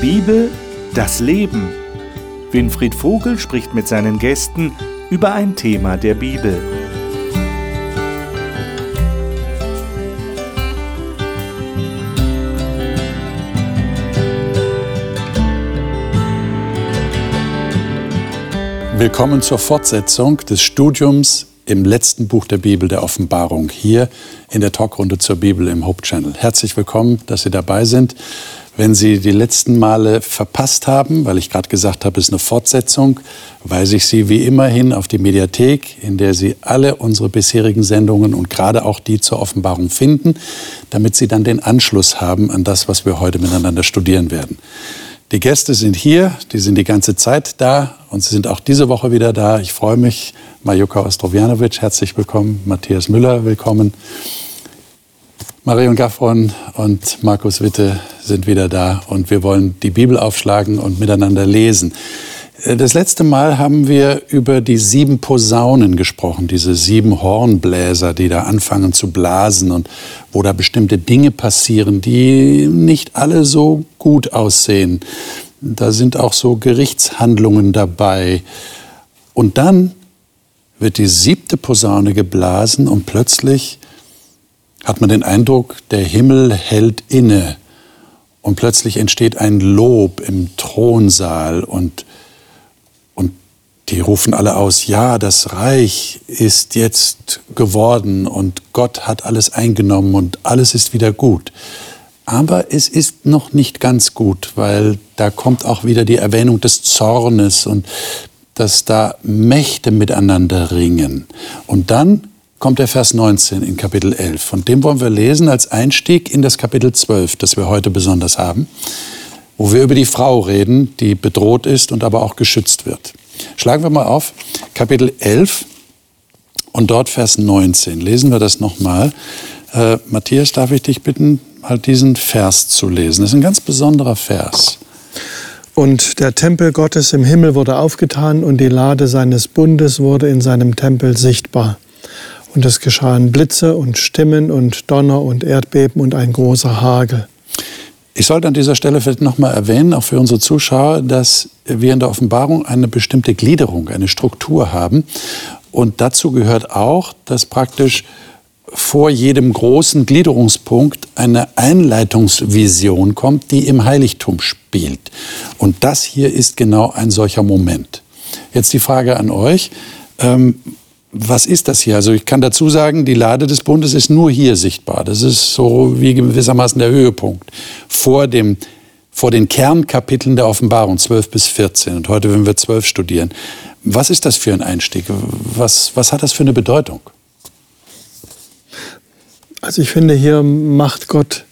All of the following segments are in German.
Bibel, das Leben. Winfried Vogel spricht mit seinen Gästen über ein Thema der Bibel. Willkommen zur Fortsetzung des Studiums im letzten Buch der Bibel, der Offenbarung, hier in der Talkrunde zur Bibel im Hope Channel. Herzlich willkommen, dass Sie dabei sind. Wenn Sie die letzten Male verpasst haben, weil ich gerade gesagt habe, es ist eine Fortsetzung, weise ich Sie wie immer hin auf die Mediathek, in der Sie alle unsere bisherigen Sendungen und gerade auch die zur Offenbarung finden, damit Sie dann den Anschluss haben an das, was wir heute miteinander studieren werden. Die Gäste sind hier, die sind die ganze Zeit da und sie sind auch diese Woche wieder da. Ich freue mich. Majuka Ostrovjanovic, herzlich willkommen. Matthias Müller, willkommen. Marion Gaffron und Markus Witte sind wieder da und wir wollen die Bibel aufschlagen und miteinander lesen. Äh, das letzte Mal haben wir über die sieben Posaunen gesprochen, diese sieben Hornbläser, die da anfangen zu blasen und wo da bestimmte Dinge passieren, die nicht alle so gut aussehen. Da sind auch so Gerichtshandlungen dabei. Und dann wird die siebte Posaune geblasen und plötzlich hat man den Eindruck, der Himmel hält inne und plötzlich entsteht ein Lob im Thronsaal und die rufen alle aus, ja, das Reich ist jetzt geworden und Gott hat alles eingenommen und alles ist wieder gut. Aber es ist noch nicht ganz gut, weil da kommt auch wieder die Erwähnung des Zornes und dass da Mächte miteinander ringen. Und dann kommt der Vers 19 in Kapitel 11. Von dem wollen wir lesen als Einstieg in das Kapitel 12, das wir heute besonders haben, wo wir über die Frau reden, die bedroht ist und aber auch geschützt wird. Schlagen wir mal auf, Kapitel 11 und dort Vers 19. Lesen wir das nochmal. Äh, Matthias, darf ich dich bitten, mal diesen Vers zu lesen? Das ist ein ganz besonderer Vers. Und der Tempel Gottes im Himmel wurde aufgetan und die Lade seines Bundes wurde in seinem Tempel sichtbar. Und es geschahen Blitze und Stimmen und Donner und Erdbeben und ein großer Hagel. Ich sollte an dieser Stelle vielleicht noch mal erwähnen, auch für unsere Zuschauer, dass wir in der Offenbarung eine bestimmte Gliederung, eine Struktur haben. Und dazu gehört auch, dass praktisch vor jedem großen Gliederungspunkt eine Einleitungsvision kommt, die im Heiligtum spielt. Und das hier ist genau ein solcher Moment. Jetzt die Frage an euch. Ähm, was ist das hier? Also ich kann dazu sagen, die Lade des Bundes ist nur hier sichtbar. Das ist so wie gewissermaßen der Höhepunkt vor, dem, vor den Kernkapiteln der Offenbarung 12 bis 14. Und heute werden wir 12 studieren. Was ist das für ein Einstieg? Was, was hat das für eine Bedeutung? Also ich finde, hier macht Gott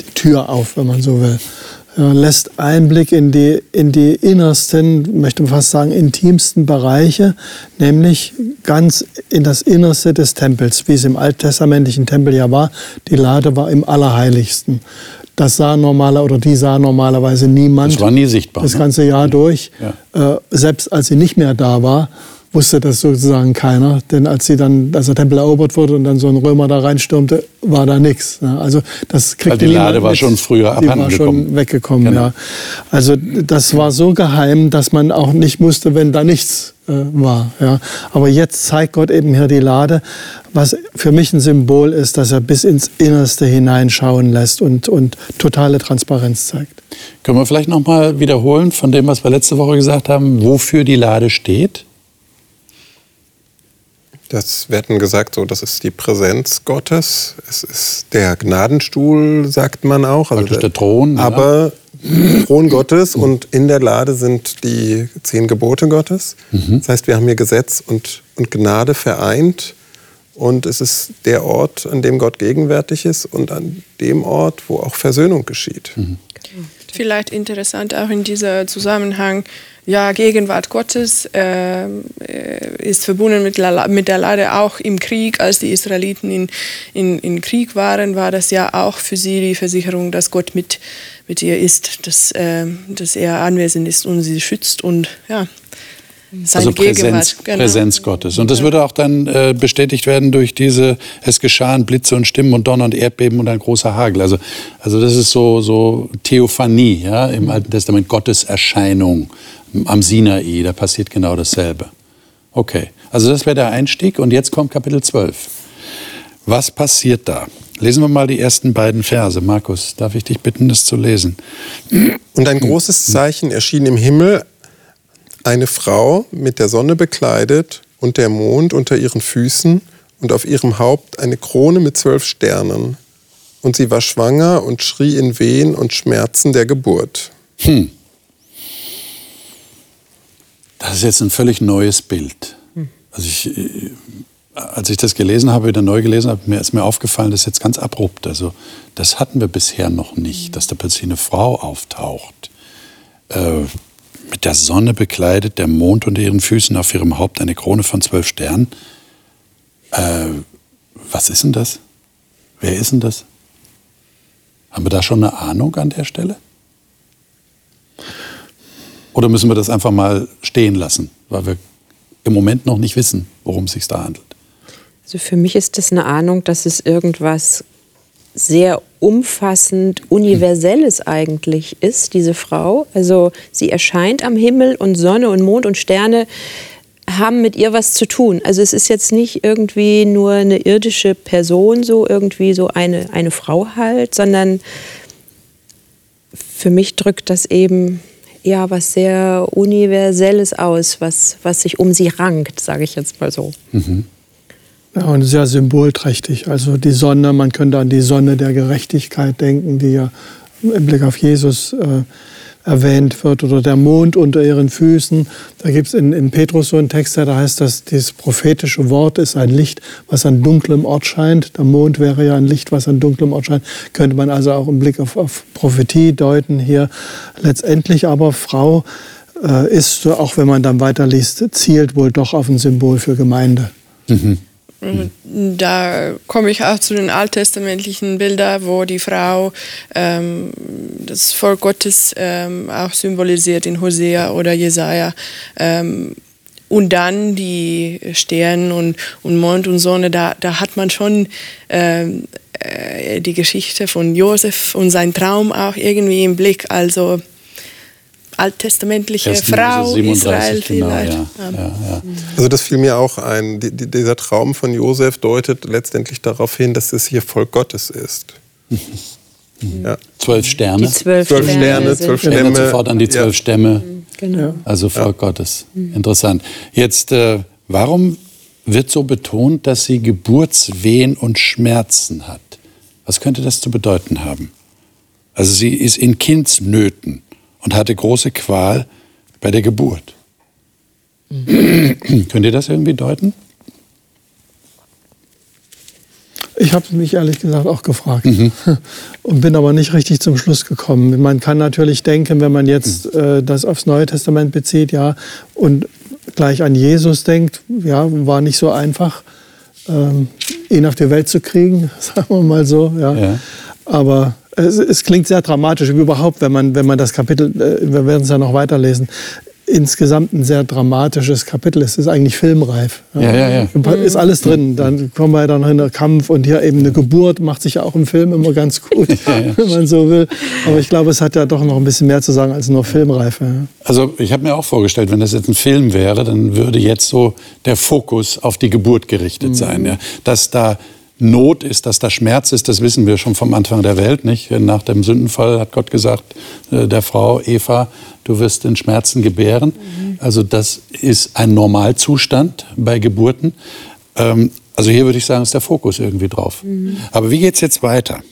die Tür auf, wenn man so will lässt Einblick in die, in die innersten, möchte man fast sagen, intimsten Bereiche, nämlich ganz in das Innerste des Tempels, wie es im alttestamentlichen Tempel ja war. Die Lade war im Allerheiligsten. Das sah normaler oder die sah normalerweise niemand. Das war nie sichtbar. Das ne? ganze Jahr durch. Ja. Äh, selbst als sie nicht mehr da war, wusste das sozusagen keiner. Denn als sie dann, als der Tempel erobert wurde und dann so ein Römer da reinstürmte, war da nichts. Ne? Also das kriegte Weil die Lade war mit. schon früher abhanden Die war schon weggekommen, genau. ja. Also das war so geheim, dass man auch nicht musste, wenn da nichts äh, war. Ja. Aber jetzt zeigt Gott eben hier die Lade, was für mich ein Symbol ist, dass er bis ins Innerste hineinschauen lässt und, und totale Transparenz zeigt. Können wir vielleicht noch mal wiederholen von dem, was wir letzte Woche gesagt haben, wofür die Lade steht? Das wird gesagt, so, das ist die Präsenz Gottes. Es ist der Gnadenstuhl, sagt man auch. Also der, der Thron. Aber ja. Thron Gottes und in der Lade sind die zehn Gebote Gottes. Mhm. Das heißt, wir haben hier Gesetz und, und Gnade vereint. Und es ist der Ort, an dem Gott gegenwärtig ist und an dem Ort, wo auch Versöhnung geschieht. Mhm. Vielleicht interessant auch in diesem Zusammenhang, ja, Gegenwart Gottes äh, ist verbunden mit, mit der Lade auch im Krieg. Als die Israeliten in, in, in Krieg waren, war das ja auch für sie die Versicherung, dass Gott mit, mit ihr ist, dass, äh, dass er anwesend ist und sie schützt. Und ja, Seine also Präsenz, genau. Präsenz Gottes. Und das würde auch dann äh, bestätigt werden durch diese, es geschahen Blitze und Stimmen und Donner und Erdbeben und ein großer Hagel. Also, also das ist so, so Theophanie ja, im Alten Testament, Gottes Erscheinung am Sinai, da passiert genau dasselbe. Okay, also das wäre der Einstieg und jetzt kommt Kapitel 12. Was passiert da? Lesen wir mal die ersten beiden Verse. Markus, darf ich dich bitten, das zu lesen? Und ein großes Zeichen erschien im Himmel, eine Frau mit der Sonne bekleidet und der Mond unter ihren Füßen und auf ihrem Haupt eine Krone mit zwölf Sternen. Und sie war schwanger und schrie in Wehen und Schmerzen der Geburt. Hm. Das ist jetzt ein völlig neues Bild. Also ich, äh, als ich das gelesen habe, wieder neu gelesen habe, ist mir aufgefallen, das ist jetzt ganz abrupt. Also das hatten wir bisher noch nicht, dass da plötzlich eine Frau auftaucht. Äh, mit der Sonne bekleidet, der Mond unter ihren Füßen, auf ihrem Haupt eine Krone von zwölf Sternen. Äh, was ist denn das? Wer ist denn das? Haben wir da schon eine Ahnung an der Stelle? Oder müssen wir das einfach mal stehen lassen, weil wir im Moment noch nicht wissen, worum es sich da handelt? Also für mich ist das eine Ahnung, dass es irgendwas sehr umfassend universelles eigentlich ist, diese Frau. Also sie erscheint am Himmel und Sonne und Mond und Sterne haben mit ihr was zu tun. Also es ist jetzt nicht irgendwie nur eine irdische Person, so irgendwie so eine, eine Frau halt, sondern für mich drückt das eben ja was sehr Universelles aus, was, was sich um sie rankt, sage ich jetzt mal so. Mhm. Ja, und sehr symbolträchtig. Also die Sonne, man könnte an die Sonne der Gerechtigkeit denken, die ja im Blick auf Jesus äh, erwähnt wird, oder der Mond unter ihren Füßen. Da gibt es in, in Petrus so einen Text, da heißt das, dieses prophetische Wort ist ein Licht, was an dunklem Ort scheint. Der Mond wäre ja ein Licht, was an dunklem Ort scheint. Könnte man also auch im Blick auf, auf Prophetie deuten hier. Letztendlich aber Frau äh, ist, auch wenn man dann weiterliest, zielt wohl doch auf ein Symbol für Gemeinde. Mhm. Da komme ich auch zu den alttestamentlichen Bildern, wo die Frau ähm, das Volk Gottes ähm, auch symbolisiert in Hosea oder Jesaja. Ähm, und dann die Sterne und, und Mond und Sonne, da, da hat man schon ähm, äh, die Geschichte von Josef und sein Traum auch irgendwie im Blick. Also alttestamentliche Frau 37, Israel genau, vielleicht. Ja, ja, ja. Also das fiel mir auch ein. Die, die, dieser Traum von Josef deutet letztendlich darauf hin, dass es hier Volk Gottes ist. Ja. Zwölf Sterne. Die zwölf, Zwölf Sterne, zwölf Stämme. sofort an die zwölf Ja. Stämme, Genau. also Volk Gottes. Interessant. Jetzt, äh, warum wird so betont, dass sie Geburtswehen und Schmerzen hat? Was könnte das zu bedeuten haben? Also sie ist in Kindsnöten und hatte große Qual bei der Geburt. Könnt ihr das irgendwie deuten? Ich habe mich ehrlich gesagt auch gefragt und bin aber nicht richtig zum Schluss gekommen. Man kann natürlich denken, wenn man jetzt äh, das aufs Neue Testament bezieht, ja, und gleich an Jesus denkt, ja, war nicht so einfach, ähm, ihn auf die Welt zu kriegen, sagen wir mal so. Ja. Ja. Aber es, es klingt sehr dramatisch, überhaupt, wenn man, wenn man das Kapitel, äh, wir werden es ja noch weiterlesen, insgesamt ein sehr dramatisches Kapitel. Es ist eigentlich filmreif. Ja, ja, ja. Ist alles drin. Dann kommen wir dann in den Kampf und hier eben eine Geburt macht sich ja auch im Film immer ganz gut, wenn man so will. Aber ich glaube, es hat ja doch noch ein bisschen mehr zu sagen als nur Filmreife. Also ich habe mir auch vorgestellt, wenn das jetzt ein Film wäre, dann würde jetzt so der Fokus auf die Geburt gerichtet sein. Ja. Dass da Not ist, dass da Schmerz ist, das wissen wir schon vom Anfang der Welt. Nicht? Nach dem Sündenfall hat Gott gesagt äh, der Frau Eva, du wirst in Schmerzen gebären. Also das ist ein Normalzustand bei Geburten. Ähm, also hier würde ich sagen, ist der Fokus irgendwie drauf. Aber wie geht es jetzt weiter?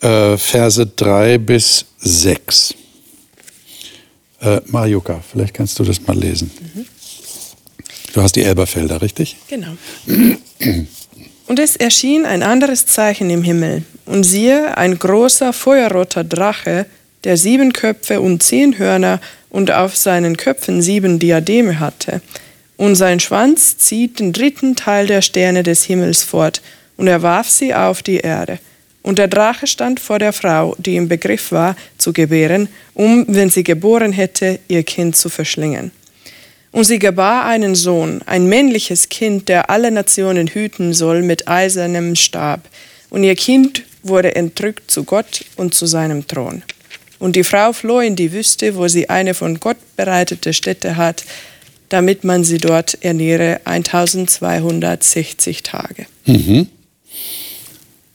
Äh, Verse 3 bis 6. Äh, Marjuka, vielleicht kannst du das mal lesen. Du hast die Elberfelder, richtig? Genau. Und es erschien ein anderes Zeichen im Himmel. Und siehe, ein großer feuerroter Drache, der sieben Köpfe und zehn Hörner und auf seinen Köpfen sieben Diademe hatte. Und sein Schwanz zieht den dritten Teil der Sterne des Himmels fort, und er warf sie auf die Erde. Und der Drache stand vor der Frau, die im Begriff war, zu gebären, um, wenn sie geboren hätte, ihr Kind zu verschlingen. Und sie gebar einen Sohn, ein männliches Kind, der alle Nationen hüten soll mit eisernem Stab. Und ihr Kind wurde entrückt zu Gott und zu seinem Thron. Und die Frau floh in die Wüste, wo sie eine von Gott bereitete Stätte hat, damit man sie dort ernähre 1260 Tage. Mhm.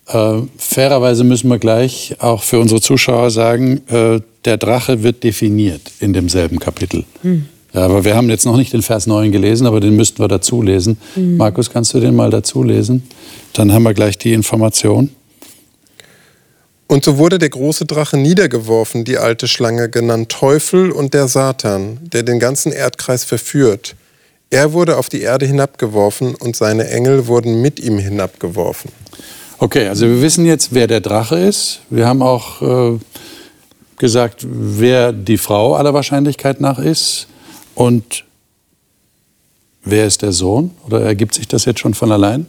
Äh, fairerweise müssen wir gleich auch für unsere Zuschauer sagen, äh, der Drache wird definiert in demselben Kapitel. Mhm. Ja, aber wir haben jetzt noch nicht den Vers 9 gelesen, aber den müssten wir dazu lesen. Mhm. Markus, kannst du den mal dazu lesen? Dann haben wir gleich die Information. Und so wurde der große Drache niedergeworfen, die alte Schlange, genannt Teufel und der Satan, der den ganzen Erdkreis verführt. Er wurde auf die Erde hinabgeworfen und seine Engel wurden mit ihm hinabgeworfen. Okay, also wir wissen jetzt, wer der Drache ist. Wir haben auch äh, gesagt, wer die Frau aller Wahrscheinlichkeit nach ist. Und wer ist der Sohn? Oder ergibt sich das jetzt schon von allein?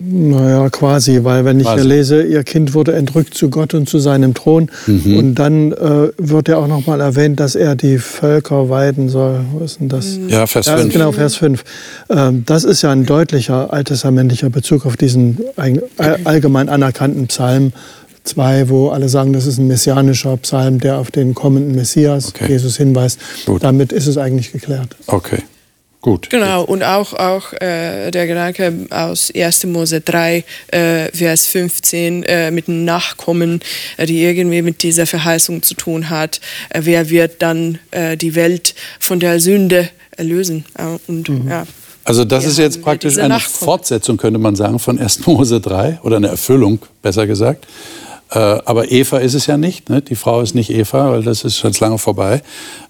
Naja, quasi, weil wenn ich quasi. hier lese, ihr Kind wurde entrückt zu Gott und zu seinem Thron mhm. und dann äh, wird ja auch nochmal erwähnt, dass er die Völker weiden soll. Wo ist denn das? Ja, Vers 5. Genau, Vers 5. Ähm, das ist ja ein deutlicher alttestamentlicher Bezug auf diesen allgemein anerkannten Psalm 2, wo alle sagen, das ist ein messianischer Psalm, der auf den kommenden Messias, okay. Jesus, hinweist. Gut. Damit ist es eigentlich geklärt. Okay. Gut. Genau, und auch, auch äh, der Gedanke aus 1. Mose 3, äh, Vers 15, äh, mit einem Nachkommen, äh, die irgendwie mit dieser Verheißung zu tun hat. Äh, wer wird dann äh, die Welt von der Sünde erlösen? und, mhm. ja. Also das ist jetzt praktisch eine Fortsetzung, könnte man sagen, von 1. Mose 3 oder eine Erfüllung, besser gesagt. Äh, aber Eva ist es ja nicht. Ne? Die Frau ist nicht Eva, weil das ist schon lange vorbei.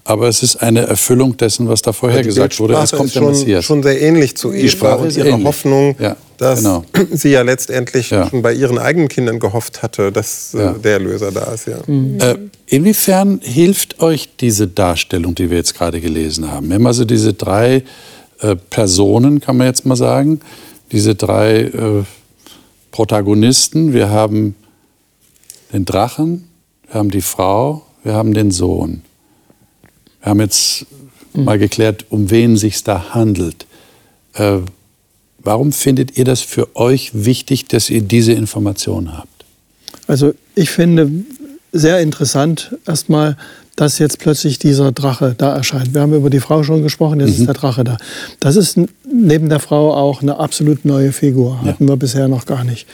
Aber es ist eine Erfüllung dessen, was da vorher gesagt wurde. Es kommt ist schon, schon sehr ähnlich zu die Eva und ihrer ähnlich. Hoffnung, ja, dass genau. sie ja letztendlich ja. schon bei ihren eigenen Kindern gehofft hatte, dass äh, ja. der Erlöser da ist. Ja. Mhm. Äh, inwiefern hilft euch diese Darstellung, die wir jetzt gerade gelesen haben? Wir haben also diese drei äh, Personen, kann man jetzt mal sagen, diese drei äh, Protagonisten. Wir haben den Drachen, wir haben die Frau, wir haben den Sohn. Wir haben jetzt mhm. mal geklärt, um wen sich da handelt. Äh, warum findet ihr das für euch wichtig, dass ihr diese Information habt? Also ich finde sehr interessant erstmal, dass jetzt plötzlich dieser Drache da erscheint. Wir haben über die Frau schon gesprochen, jetzt mhm. ist der Drache da. Das ist neben der Frau auch eine absolut neue Figur. Hatten ja. wir bisher noch gar nicht.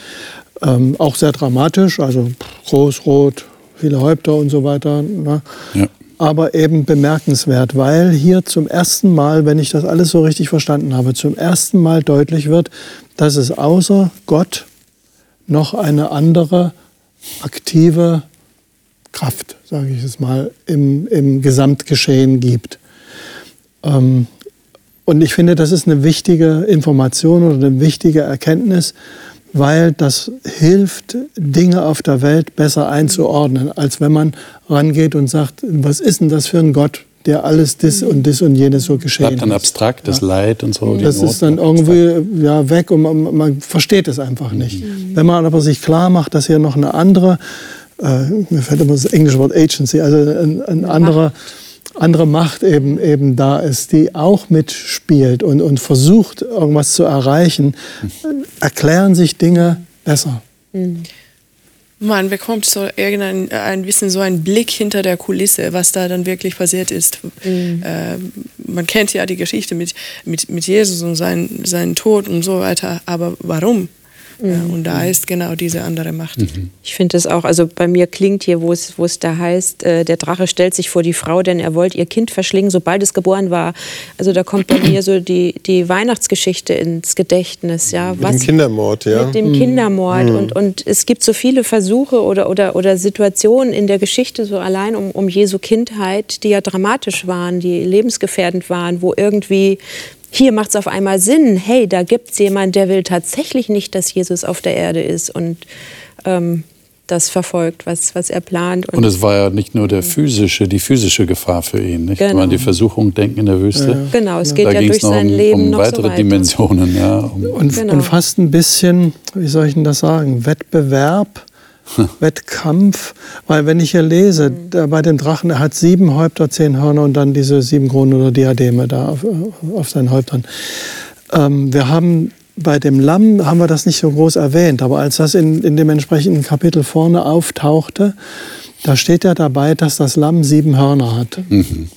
Ähm, auch sehr dramatisch, also groß, rot, viele Häupter und so weiter. Ne? Ja. Aber eben bemerkenswert, weil hier zum ersten Mal, wenn ich das alles so richtig verstanden habe, zum ersten Mal deutlich wird, dass es außer Gott noch eine andere aktive Kraft, sage ich es mal, im, im Gesamtgeschehen gibt. Ähm, und ich finde, das ist eine wichtige Information oder eine wichtige Erkenntnis, weil das hilft, Dinge auf der Welt besser einzuordnen, als wenn man rangeht und sagt, was ist denn das für ein Gott, der alles das und das und jenes so geschehen Bleibt dann abstrakt, das ja. Leid und so. Das ist dann irgendwie ja, weg und man, man versteht es einfach nicht. Mhm. Wenn man aber sich klar macht, dass hier noch eine andere, äh, mir fällt immer das englische Wort Agency, also ein, ein anderer andere Macht eben, eben da ist, die auch mitspielt und, und versucht, irgendwas zu erreichen, erklären sich Dinge besser. Mhm. Man bekommt so irgendein ein bisschen so einen Blick hinter der Kulisse, was da dann wirklich passiert ist. Mhm. Äh, man kennt ja die Geschichte mit, mit, mit Jesus und sein, seinen Tod und so weiter, aber warum? Mhm. und da ist genau diese andere Macht. Mhm. Ich finde es auch, also bei mir klingt hier, wo es, wo es da heißt, äh, der Drache stellt sich vor die Frau, denn er wollte ihr Kind verschlingen, sobald es geboren war. Also da kommt bei mir so die, die Weihnachtsgeschichte ins Gedächtnis. Ja, mit was, dem Kindermord, ja. Mit dem mhm. Kindermord. Mhm. Und, und es gibt so viele Versuche oder, oder, oder Situationen in der Geschichte, so allein um, um Jesu Kindheit, die ja dramatisch waren, die lebensgefährdend waren, wo irgendwie hier macht es auf einmal Sinn, hey, da gibt es jemanden, der will tatsächlich nicht, dass Jesus auf der Erde ist und ähm, das verfolgt, was, was er plant. Und, und, es war ja nicht nur der physische, die physische Gefahr für ihn. Nicht? Genau. Wenn man die Versuchung denkt in der Wüste. Ja. Genau, es geht da ja durch sein um, Leben um noch weitere so Dimensionen. Ja, um und, genau. und fast ein bisschen, wie soll ich denn das sagen, Wettbewerb Wettkampf, weil wenn ich hier lese, der, bei dem Drachen, er hat sieben Häupter, zehn Hörner und dann diese sieben Kronen oder Diademe da auf, auf seinen Häuptern. Ähm, wir haben bei dem Lamm haben wir das nicht so groß erwähnt, aber als das in, in dem entsprechenden Kapitel vorne auftauchte, da steht ja dabei, dass das Lamm sieben Hörner hat. Mhm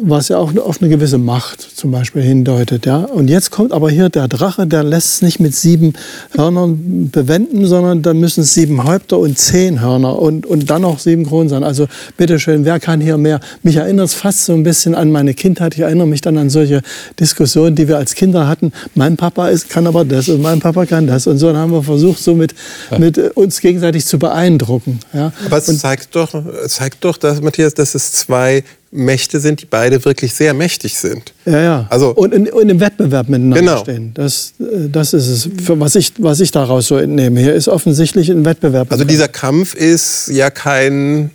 was ja auch auf eine gewisse Macht zum Beispiel hindeutet. Ja? Und jetzt kommt aber hier der Drache, der lässt es nicht mit sieben Hörnern bewenden, sondern da müssen es sieben Häupter und zehn Hörner und, und dann noch sieben Kronen sein. Also bitteschön, wer kann hier mehr? Mich erinnert es fast so ein bisschen an meine Kindheit. Ich erinnere mich dann an solche Diskussionen, die wir als Kinder hatten. Mein Papa ist, kann aber das und mein Papa kann das. Und so dann haben wir versucht, so mit, mit uns gegenseitig zu beeindrucken. Ja? Aber es zeigt doch, zeigt doch dass, Matthias, dass es zwei Mächte sind, die beide wirklich sehr mächtig sind. Ja, ja. Also, und, in, und im Wettbewerb miteinander genau. stehen. Das, äh, das ist es, für was ich, was ich daraus so entnehme. Hier ist offensichtlich ein Wettbewerb. Also dieser Kampf ist ja kein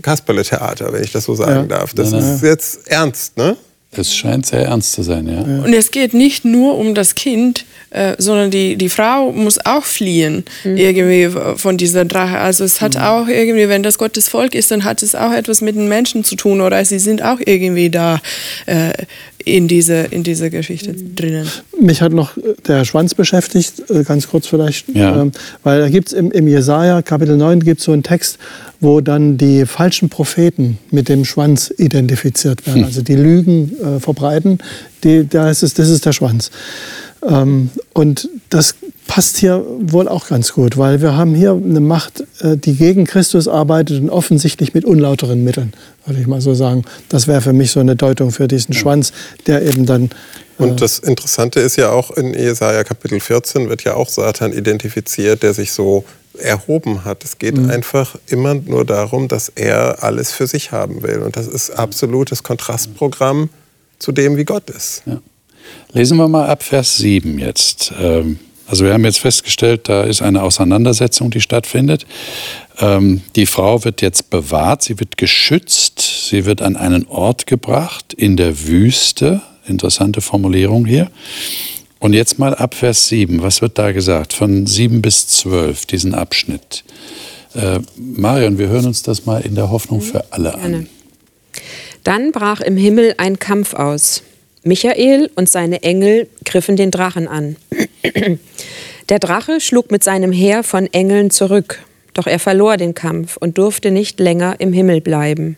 Kasperle-Theater, wenn ich das so sagen ja. darf. Das ja, ist jetzt ernst, ne? Es scheint sehr ernst zu sein, ja. Und es geht nicht nur um das Kind, äh, sondern die, die Frau muss auch fliehen mhm. irgendwie von dieser Drache. Also es hat mhm. auch irgendwie, wenn das Gottes Volk ist, dann hat es auch etwas mit den Menschen zu tun oder sie sind auch irgendwie da äh, in dieser in diese Geschichte mhm. drinnen. Mich hat noch der Schwanz beschäftigt, äh, ganz kurz vielleicht, ja. ähm, weil da gibt es im, im Jesaja Kapitel 9 gibt so einen Text, wo dann die falschen Propheten mit dem Schwanz identifiziert werden, hm. also die Lügen äh, verbreiten, die, da ist es, das ist der Schwanz. Ähm, und das passt hier wohl auch ganz gut, weil wir haben hier eine Macht, äh, die gegen Christus arbeitet und offensichtlich mit unlauteren Mitteln, würde ich mal so sagen. Das wäre für mich so eine Deutung für diesen Schwanz, der eben dann äh, und das Interessante ist ja auch in Jesaja Kapitel 14 wird ja auch Satan identifiziert, der sich so erhoben hat. Es geht mhm. einfach immer nur darum, dass er alles für sich haben will. Und das ist absolutes Kontrastprogramm zu dem, wie Gott ist. Ja. Lesen wir mal ab Vers 7 jetzt. Ähm, also wir haben jetzt festgestellt, da ist eine Auseinandersetzung, die stattfindet. Ähm, die Frau wird jetzt bewahrt, sie wird geschützt, sie wird an einen Ort gebracht in der Wüste. Interessante Formulierung hier. Und jetzt mal ab Vers 7. Was wird da gesagt? Von 7 bis 12, diesen Abschnitt. Äh, Marion, wir hören uns das mal in der Hoffnung für alle an. Dann brach im Himmel ein Kampf aus. Michael und seine Engel griffen den Drachen an. Der Drache schlug mit seinem Heer von Engeln zurück, doch er verlor den Kampf und durfte nicht länger im Himmel bleiben.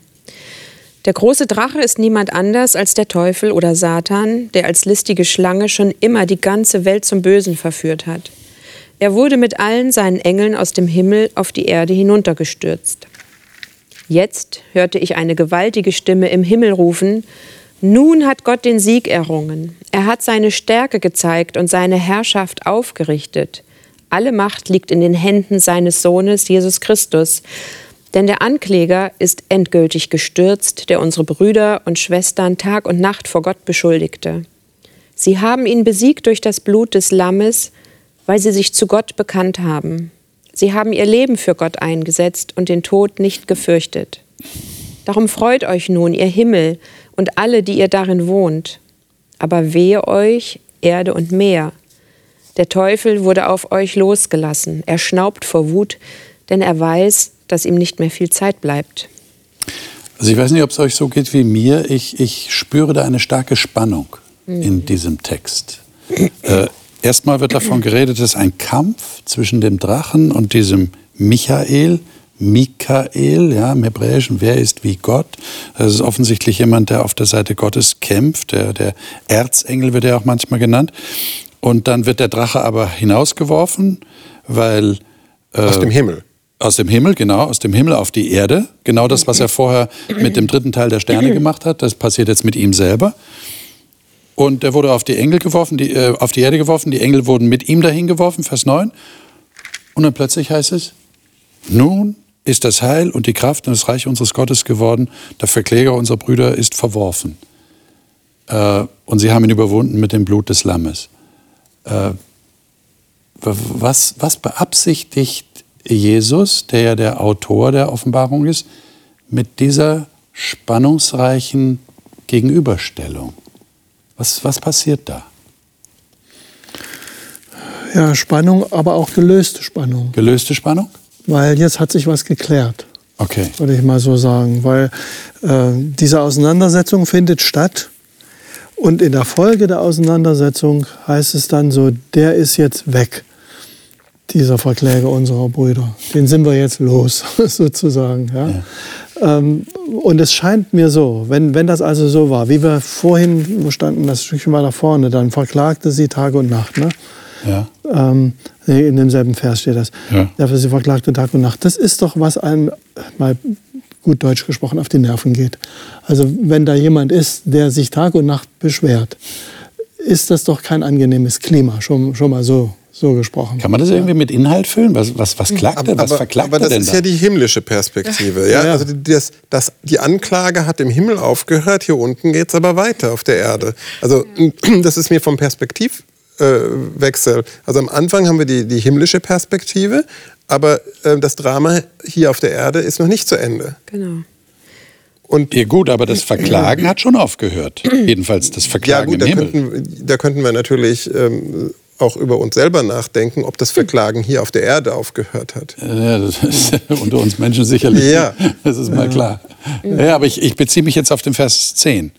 Der große Drache ist niemand anders als der Teufel oder Satan, der als listige Schlange schon immer die ganze Welt zum Bösen verführt hat. Er wurde mit allen seinen Engeln aus dem Himmel auf die Erde hinuntergestürzt. Jetzt hörte ich eine gewaltige Stimme im Himmel rufen, nun hat Gott den Sieg errungen. Er hat seine Stärke gezeigt und seine Herrschaft aufgerichtet. Alle Macht liegt in den Händen seines Sohnes Jesus Christus. Denn der Ankläger ist endgültig gestürzt, der unsere Brüder und Schwestern Tag und Nacht vor Gott beschuldigte. Sie haben ihn besiegt durch das Blut des Lammes, weil sie sich zu Gott bekannt haben. Sie haben ihr Leben für Gott eingesetzt und den Tod nicht gefürchtet. Darum freut euch nun, ihr Himmel, und alle, die ihr darin wohnt. Aber wehe euch, Erde und Meer. Der Teufel wurde auf euch losgelassen. Er schnaubt vor Wut, denn er weiß, dass ihm nicht mehr viel Zeit bleibt. Also ich weiß nicht, ob es euch so geht wie mir. Ich, ich spüre da eine starke Spannung mhm. in diesem Text. Äh, erstmal wird davon geredet, es ist ein Kampf zwischen dem Drachen und diesem Michael, Mikael, ja, im Hebräischen, wer ist wie Gott? Das ist offensichtlich jemand, der auf der Seite Gottes kämpft. Der, der Erzengel wird er auch manchmal genannt. Und dann wird der Drache aber hinausgeworfen, weil. Äh, aus dem Himmel. Aus dem Himmel, genau, aus dem Himmel auf die Erde. Genau das, was er vorher mit dem dritten Teil der Sterne gemacht hat, das passiert jetzt mit ihm selber. Und er wurde auf die Engel geworfen, die, äh, auf die Erde geworfen, die Engel wurden mit ihm dahin geworfen, Vers 9. Und dann plötzlich heißt es, nun ist das Heil und die Kraft und das Reich unseres Gottes geworden. Der Verkläger unserer Brüder ist verworfen. Äh, und sie haben ihn überwunden mit dem Blut des Lammes. Äh, was, was beabsichtigt Jesus, der ja der Autor der Offenbarung ist, mit dieser spannungsreichen Gegenüberstellung? Was, was passiert da? Ja, Spannung, aber auch gelöste Spannung. Gelöste Spannung? weil jetzt hat sich was geklärt. Okay. Würde ich mal so sagen. Weil äh, diese Auseinandersetzung findet statt. Und in der Folge der Auseinandersetzung heißt es dann so, der ist jetzt weg, dieser Verkläger unserer Brüder. Den sind wir jetzt los, sozusagen. Ja? ja. Ähm, und es scheint mir so, wenn, wenn das also so war, wie wir vorhin, wo standen das Stückchen weiter vorne, dann verklagte sie Tag und Nacht. Ne? Ja. Ähm, in demselben Vers steht das. Ja. Dafür sie verklagte Tag und Nacht. Das ist doch, was einem mal gut Deutsch gesprochen auf die Nerven geht. Also wenn da jemand ist, der sich Tag und Nacht beschwert, ist das doch kein angenehmes Klima, schon, schon mal so, so gesprochen. Kann man das irgendwie mit Inhalt füllen? Was, was, was klagt er? Was aber, verklagt aber er das denn ist da? ja die himmlische Perspektive. Ja? Ja. Also das, das, die Anklage hat im Himmel aufgehört, hier unten geht es aber weiter auf der Erde. Also das ist mir vom Perspektivwechsel. Also am Anfang haben wir die, die himmlische Perspektive, aber äh, das Drama hier auf der Erde ist noch nicht zu Ende. Genau. Und Ja gut, aber das Verklagen hat schon aufgehört. Jedenfalls das ja Verklagen gut, da im Himmel. könnten, da könnten wir natürlich ähm, auch über uns selber nachdenken, ob das Verklagen hier auf der Erde aufgehört hat. Ja, das ist unter uns Menschen sicherlich. Ja. Das ist mal klar. Ja, aber ich, ich beziehe mich jetzt auf den Vers 10.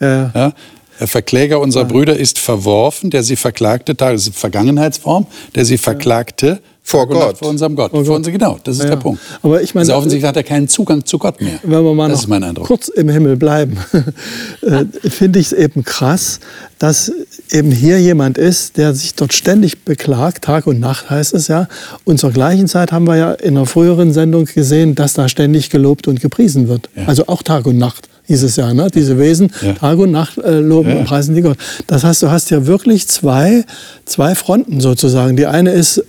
Ja. Ja? Der Verkläger unserer Brüder ist verworfen, der sie verklagte, das ist Vergangenheitsform, der sie verklagte Vor Gott. Vor unserem Gott. Vor uns, genau, das ist Ja. der Punkt. Aber ich meine, also offensichtlich hat er keinen Zugang zu Gott mehr. wenn wir mal das noch ist mein Eindruck. kurz im Himmel bleiben, äh, finde ich es eben krass, dass eben hier jemand ist, der sich dort ständig beklagt, Tag und Nacht heißt es ja. Und zur gleichen Zeit haben wir ja in einer früheren Sendung gesehen, dass da ständig gelobt und gepriesen wird. Ja. Also auch Tag und Nacht hieß es ja, ne? diese Wesen, Ja. Tag und Nacht äh, loben Ja. und preisen die Gott. Das heißt, du hast ja wirklich zwei, zwei Fronten sozusagen. Die eine ist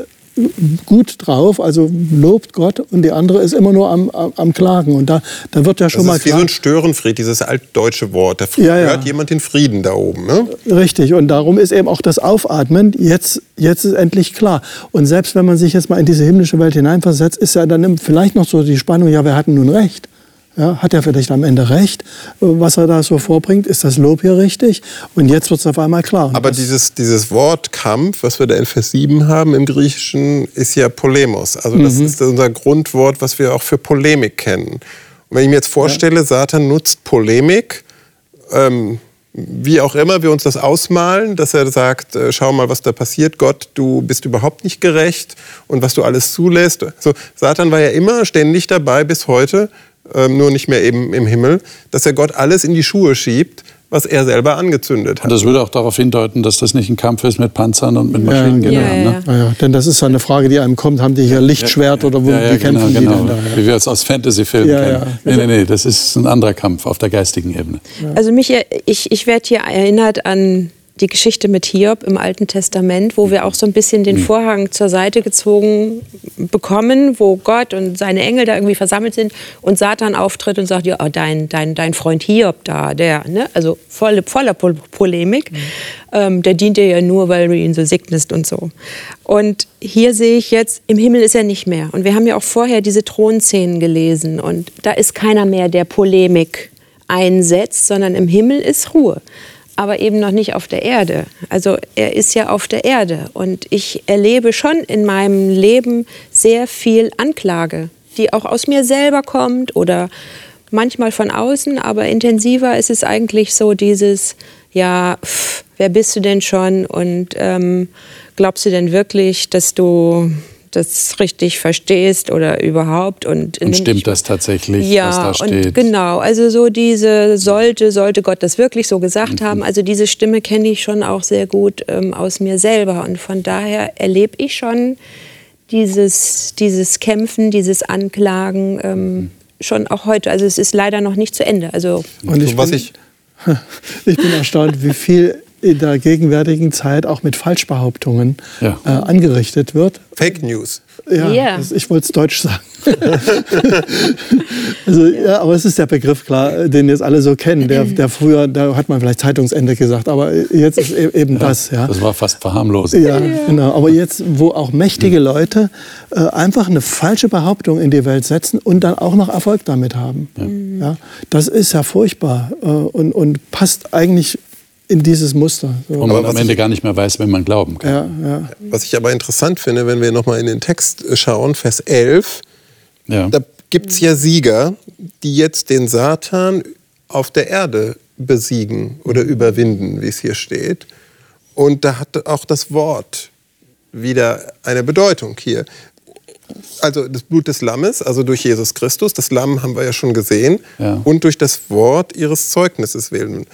gut drauf, also lobt Gott, und die andere ist immer nur am, am, am Klagen. Und da, da wird ja schon Das mal ist wie so ein Störenfried, dieses altdeutsche Wort. Da Ja, ja. hört jemand den Frieden da oben. Ne? Richtig, und darum ist eben auch das Aufatmen, jetzt, jetzt ist endlich klar. Und selbst wenn man sich jetzt mal in diese himmlische Welt hineinversetzt, ist ja dann vielleicht noch so die Spannung, ja, wer hat denn nun recht? Ja, hat er vielleicht am Ende recht, was er da so vorbringt? Ist das Lob hier richtig? Und jetzt wird es auf einmal klar. Und Aber dieses, dieses Wort Kampf, was wir da in Vers 7 haben im Griechischen, ist ja Polemos. Also das Mhm. ist unser Grundwort, was wir auch für Polemik kennen. Und wenn ich mir jetzt vorstelle, Satan nutzt Polemik, ähm, wie auch immer wir uns das ausmalen, dass er sagt, äh, schau mal, was da passiert, Gott, du bist überhaupt nicht gerecht und was du alles zulässt. So, Satan war ja immer ständig dabei bis heute, nur nicht mehr eben im Himmel, dass er Gott alles in die Schuhe schiebt, was er selber angezündet hat. Und das würde auch darauf hindeuten, dass das nicht ein Kampf ist mit Panzern und mit Ja, Maschinengewehren. ja, ja. Ne? ja, ja, denn das ist ja eine Frage, die einem kommt, haben die hier Lichtschwert oder wo ja, kämpfen genau, die genau. denn da? Ja. Wie wir es aus Fantasy-Filmen Ja, kennen. ja. Nee, nee, nee, das ist ein anderer Kampf auf der geistigen Ebene. Also mich, ich, ich werde hier erinnert an die Geschichte mit Hiob im Alten Testament, wo wir auch so ein bisschen den Vorhang zur Seite gezogen bekommen, wo Gott und seine Engel da irgendwie versammelt sind und Satan auftritt und sagt, ja, oh, dein, dein, dein Freund Hiob da, der, ne, also voll, voller Pol Polemik, ähm, der dient dir ja nur, weil du ihn so segnest und so. Und hier sehe ich jetzt, im Himmel ist er nicht mehr. Und wir haben ja auch vorher diese Thronszenen gelesen und da ist keiner mehr, der Polemik einsetzt, sondern im Himmel ist Ruhe. Aber eben noch nicht auf der Erde. Also er ist ja auf der Erde. Und ich erlebe schon in meinem Leben sehr viel Anklage, die auch aus mir selber kommt oder manchmal von außen. Aber intensiver ist es eigentlich so dieses, ja, pff, wer bist du denn schon? Und ähm, glaubst du denn wirklich, dass du das richtig verstehst oder überhaupt? Und, Und stimmt das tatsächlich, ja, was da steht? Und genau, also so diese sollte, sollte Gott das wirklich so gesagt Mhm. haben. Also diese Stimme kenne ich schon auch sehr gut ähm, aus mir selber. Und von daher erlebe ich schon dieses, dieses Kämpfen, dieses Anklagen ähm, Mhm. schon auch heute. Also es ist leider noch nicht zu Ende. Also Und ich So, was bin, ich, ich bin erstaunt, wie viel in der gegenwärtigen Zeit auch mit Falschbehauptungen Ja. äh, angerichtet wird. Fake News. Ja, Ja. das, ich wollte es deutsch sagen. also, ja, aber es ist der Begriff, klar, den jetzt alle so kennen. Der, der früher, da hat man vielleicht Zeitungsende gesagt, aber jetzt ist e- eben das. Ja. Das war fast verharmlost. Ja, genau. Aber jetzt, wo auch mächtige Leute äh, einfach eine falsche Behauptung in die Welt setzen und dann auch noch Erfolg damit haben. Ja. das ist ja furchtbar äh, und, und passt eigentlich in dieses Muster. So. Und man am Ende gar nicht mehr weiß, wenn man glauben kann. Ja, ja. Was ich aber interessant finde, wenn wir nochmal in den Text schauen, Vers 11, Ja. da gibt es ja Sieger, die jetzt den Satan auf der Erde besiegen oder überwinden, wie es hier steht. Und da hat auch das Wort wieder eine Bedeutung hier. Also das Blut des Lammes, also durch Jesus Christus, das Lamm haben wir ja schon gesehen, Ja. und durch das Wort ihres Zeugnisses. Wel-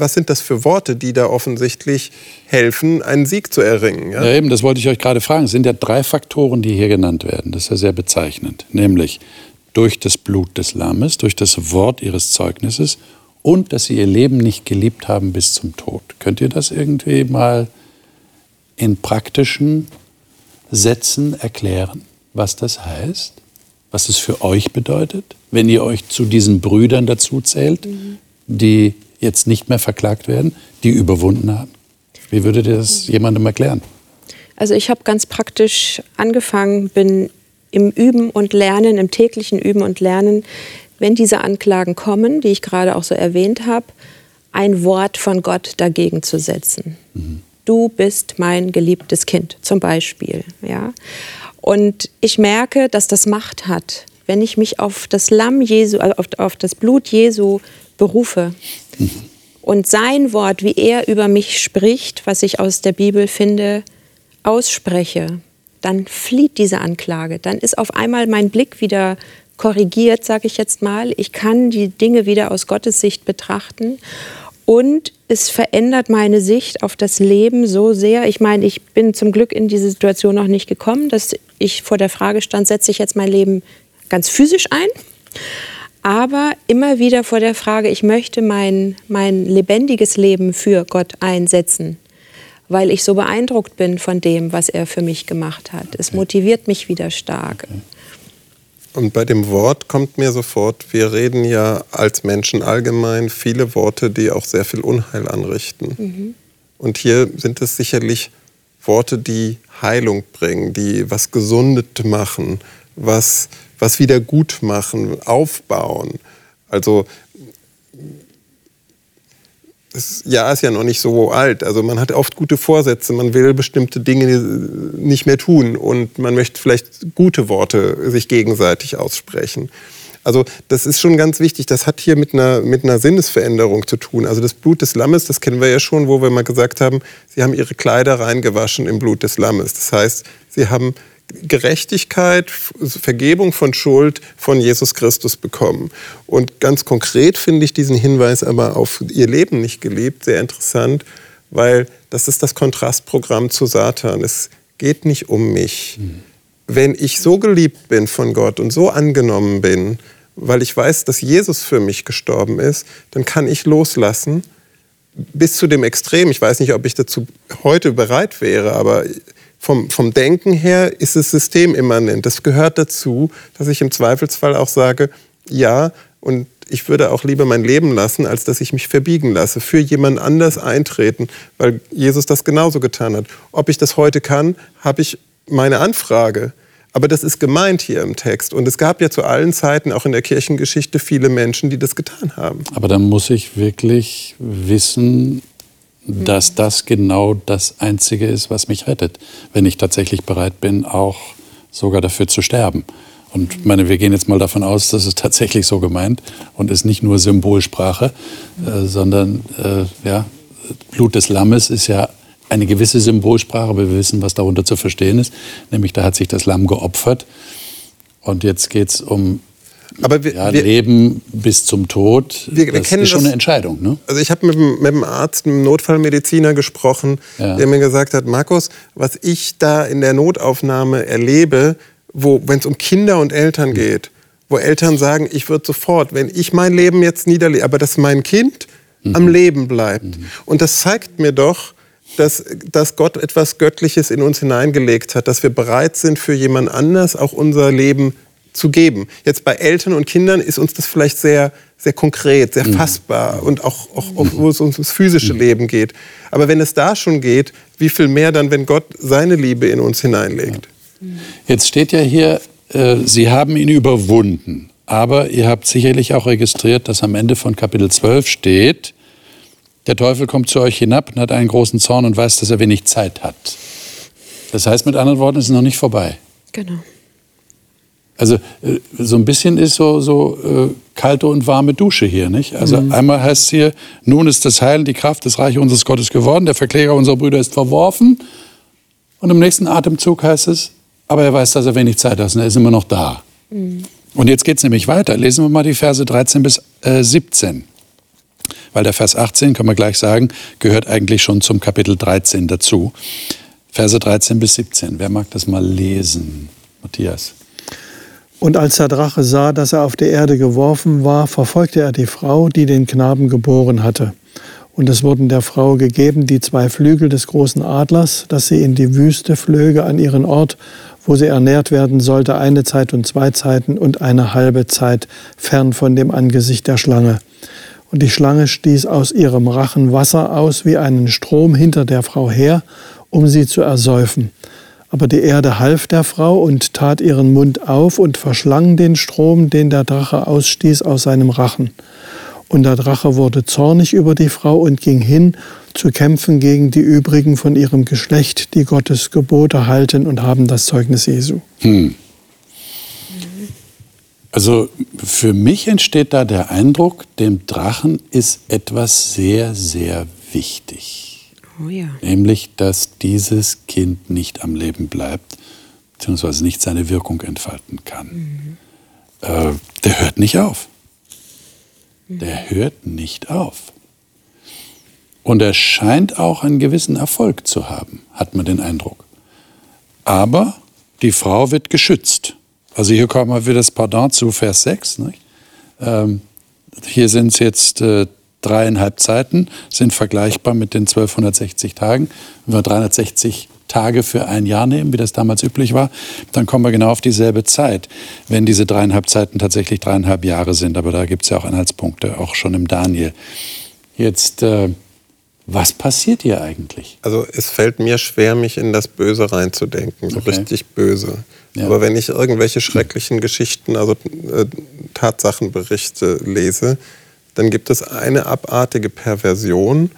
Was sind das für Worte, die da offensichtlich helfen, einen Sieg zu erringen? Ja? Ja, eben, das wollte ich euch gerade fragen. Es sind ja drei Faktoren, die hier genannt werden. Das ist ja sehr bezeichnend. Nämlich durch das Blut des Lammes, durch das Wort ihres Zeugnisses und dass sie ihr Leben nicht geliebt haben bis zum Tod. Könnt ihr das irgendwie mal in praktischen Sätzen erklären, was das heißt? Was es für euch bedeutet, wenn ihr euch zu diesen Brüdern dazu zählt, die jetzt nicht mehr verklagt werden, die überwunden haben? Wie würdet ihr das jemandem erklären? Also ich habe ganz praktisch angefangen, bin im Üben und Lernen, im täglichen Üben und Lernen, wenn diese Anklagen kommen, die ich gerade auch so erwähnt habe, ein Wort von Gott dagegen zu setzen. Du bist mein geliebtes Kind, zum Beispiel. Ja? Und ich merke, dass das Macht hat, wenn ich mich auf das Lamm Jesu, also auf, auf das Blut Jesu berufe und sein Wort, wie er über mich spricht, was ich aus der Bibel finde, ausspreche, dann flieht diese Anklage. Dann ist auf einmal mein Blick wieder korrigiert, sage ich jetzt mal. Ich kann die Dinge wieder aus Gottes Sicht betrachten. Und es verändert meine Sicht auf das Leben so sehr. Ich meine, ich bin zum Glück in diese Situation noch nicht gekommen, dass ich vor der Frage stand, setze ich jetzt mein Leben ganz physisch ein? aber immer wieder vor der Frage, ich möchte mein, mein lebendiges Leben für Gott einsetzen, weil ich so beeindruckt bin von dem, was er für mich gemacht hat. Es motiviert mich wieder stark. Und bei dem Wort kommt mir sofort, wir reden ja als Menschen allgemein viele Worte, die auch sehr viel Unheil anrichten. Und hier sind es sicherlich Worte, die Heilung bringen, die was gesundet machen, was, was wieder gut machen, aufbauen. Also das Jahr ist ja noch nicht so alt. Also man hat oft gute Vorsätze, man will bestimmte Dinge nicht mehr tun und man möchte vielleicht gute Worte sich gegenseitig aussprechen. Also das ist schon ganz wichtig. Das hat hier mit einer, mit einer Sinnesveränderung zu tun. Also das Blut des Lammes, das kennen wir ja schon, wo wir mal gesagt haben, sie haben ihre Kleider reingewaschen im Blut des Lammes. Das heißt, sie haben Gerechtigkeit, Vergebung von Schuld von Jesus Christus bekommen. Und ganz konkret finde ich diesen Hinweis aber auf ihr Leben nicht geliebt sehr interessant, weil das ist das Kontrastprogramm zu Satan. Es geht nicht um mich. Wenn ich so geliebt bin von Gott und so angenommen bin, weil ich weiß, dass Jesus für mich gestorben ist, dann kann ich loslassen bis zu dem Extrem. Ich weiß nicht, ob ich dazu heute bereit wäre, aber vom, vom Denken her ist es systemimmanent. Das gehört dazu, dass ich im Zweifelsfall auch sage, ja, und ich würde auch lieber mein Leben lassen, als dass ich mich verbiegen lasse, für jemand anders eintreten, weil Jesus das genauso getan hat. Ob ich das heute kann, habe ich meine Anfrage. Aber das ist gemeint hier im Text. Und es gab ja zu allen Zeiten, auch in der Kirchengeschichte, viele Menschen, die das getan haben. Aber dann muss ich wirklich wissen, dass das genau das Einzige ist, was mich rettet, wenn ich tatsächlich bereit bin, auch sogar dafür zu sterben. Und ich meine, wir gehen jetzt mal davon aus, dass es tatsächlich so gemeint und ist nicht nur Symbolsprache, äh, sondern äh, ja, Blut des Lammes ist ja eine gewisse Symbolsprache, aber wir wissen, was darunter zu verstehen ist. Nämlich, da hat sich das Lamm geopfert. Und jetzt geht es um Aber wir, ja, wir, Leben bis zum Tod. Wir- wir das kennen ist schon das- eine Entscheidung. Ne? Also ich habe mit, dem- mit dem Arzt, mit dem Notfallmediziner gesprochen, Ja. der mir gesagt hat, Markus, was ich da in der Notaufnahme erlebe, wo wenn es um Kinder und Eltern geht, wo Eltern sagen, ich würde sofort, wenn ich mein Leben jetzt niederlege, aber dass mein Kind am Leben bleibt. Und das zeigt mir doch, dass, dass Gott etwas Göttliches in uns hineingelegt hat, dass wir bereit sind, für jemand anders auch unser Leben zu geben. Jetzt bei Eltern und Kindern ist uns das vielleicht sehr, sehr konkret, sehr fassbar und auch, auch, auch wo es uns ums physische Leben geht. Aber wenn es da schon geht, wie viel mehr dann, wenn Gott seine Liebe in uns hineinlegt? Jetzt steht ja hier, äh, Sie haben ihn überwunden. Aber ihr habt sicherlich auch registriert, dass am Ende von Kapitel 12 steht, der Teufel kommt zu euch hinab und hat einen großen Zorn und weiß, dass er wenig Zeit hat. Das heißt mit anderen Worten, es ist noch nicht vorbei. Genau. Also äh, so ein bisschen ist so, so äh, kalte und warme Dusche hier, nicht? Also Mhm. einmal heißt es hier, nun ist das Heil, die Kraft des Reiches unseres Gottes geworden, der Verkläger unserer Brüder ist verworfen. Und im nächsten Atemzug heißt es, aber er weiß, dass er wenig Zeit hat und er ist immer noch da. Und jetzt geht es nämlich weiter. Lesen wir mal die Verse 13 bis äh, 17. Weil der Vers 18, kann man gleich sagen, gehört eigentlich schon zum Kapitel 13 dazu. Verse 13 bis 17. Wer mag das mal lesen? Matthias. Und als der Drache sah, dass er auf die Erde geworfen war, verfolgte er die Frau, die den Knaben geboren hatte. Und es wurden der Frau gegeben die zwei Flügel des großen Adlers, dass sie in die Wüste flöge an ihren Ort, wo sie ernährt werden sollte, eine Zeit und zwei Zeiten und eine halbe Zeit fern von dem Angesicht der Schlange. Und die Schlange stieß aus ihrem Rachen Wasser aus wie einen Strom hinter der Frau her, um sie zu ersäufen. Aber die Erde half der Frau und tat ihren Mund auf und verschlang den Strom, den der Drache ausstieß aus seinem Rachen. Und der Drache wurde zornig über die Frau und ging hin, zu kämpfen gegen die übrigen von ihrem Geschlecht, die Gottes Gebote halten und haben das Zeugnis Jesu. Also für mich entsteht da der Eindruck, dem Drachen ist etwas sehr, sehr wichtig. Oh ja. Nämlich, dass dieses Kind nicht am Leben bleibt, beziehungsweise nicht seine Wirkung entfalten kann. Äh, der hört nicht auf. Der hört nicht auf. Und er scheint auch einen gewissen Erfolg zu haben, hat man den Eindruck. Aber die Frau wird geschützt. Also hier kommen wir wieder das Pardon zu Vers 6. Nicht? Ähm, hier sind es jetzt äh, dreieinhalb Zeiten, sind vergleichbar mit den 1260 Tagen. Wenn wir 360 Tage für ein Jahr nehmen, wie das damals üblich war, dann kommen wir genau auf dieselbe Zeit, wenn diese dreieinhalb Zeiten tatsächlich dreieinhalb Jahre sind. Aber da gibt es ja auch Anhaltspunkte, auch schon im Daniel. Jetzt, äh, was passiert hier eigentlich? Also es fällt mir schwer, mich in das Böse reinzudenken, so Okay. richtig böse. Ja. Aber wenn ich irgendwelche schrecklichen Geschichten, also äh, Tatsachenberichte lese, dann gibt es eine abartige Perversion,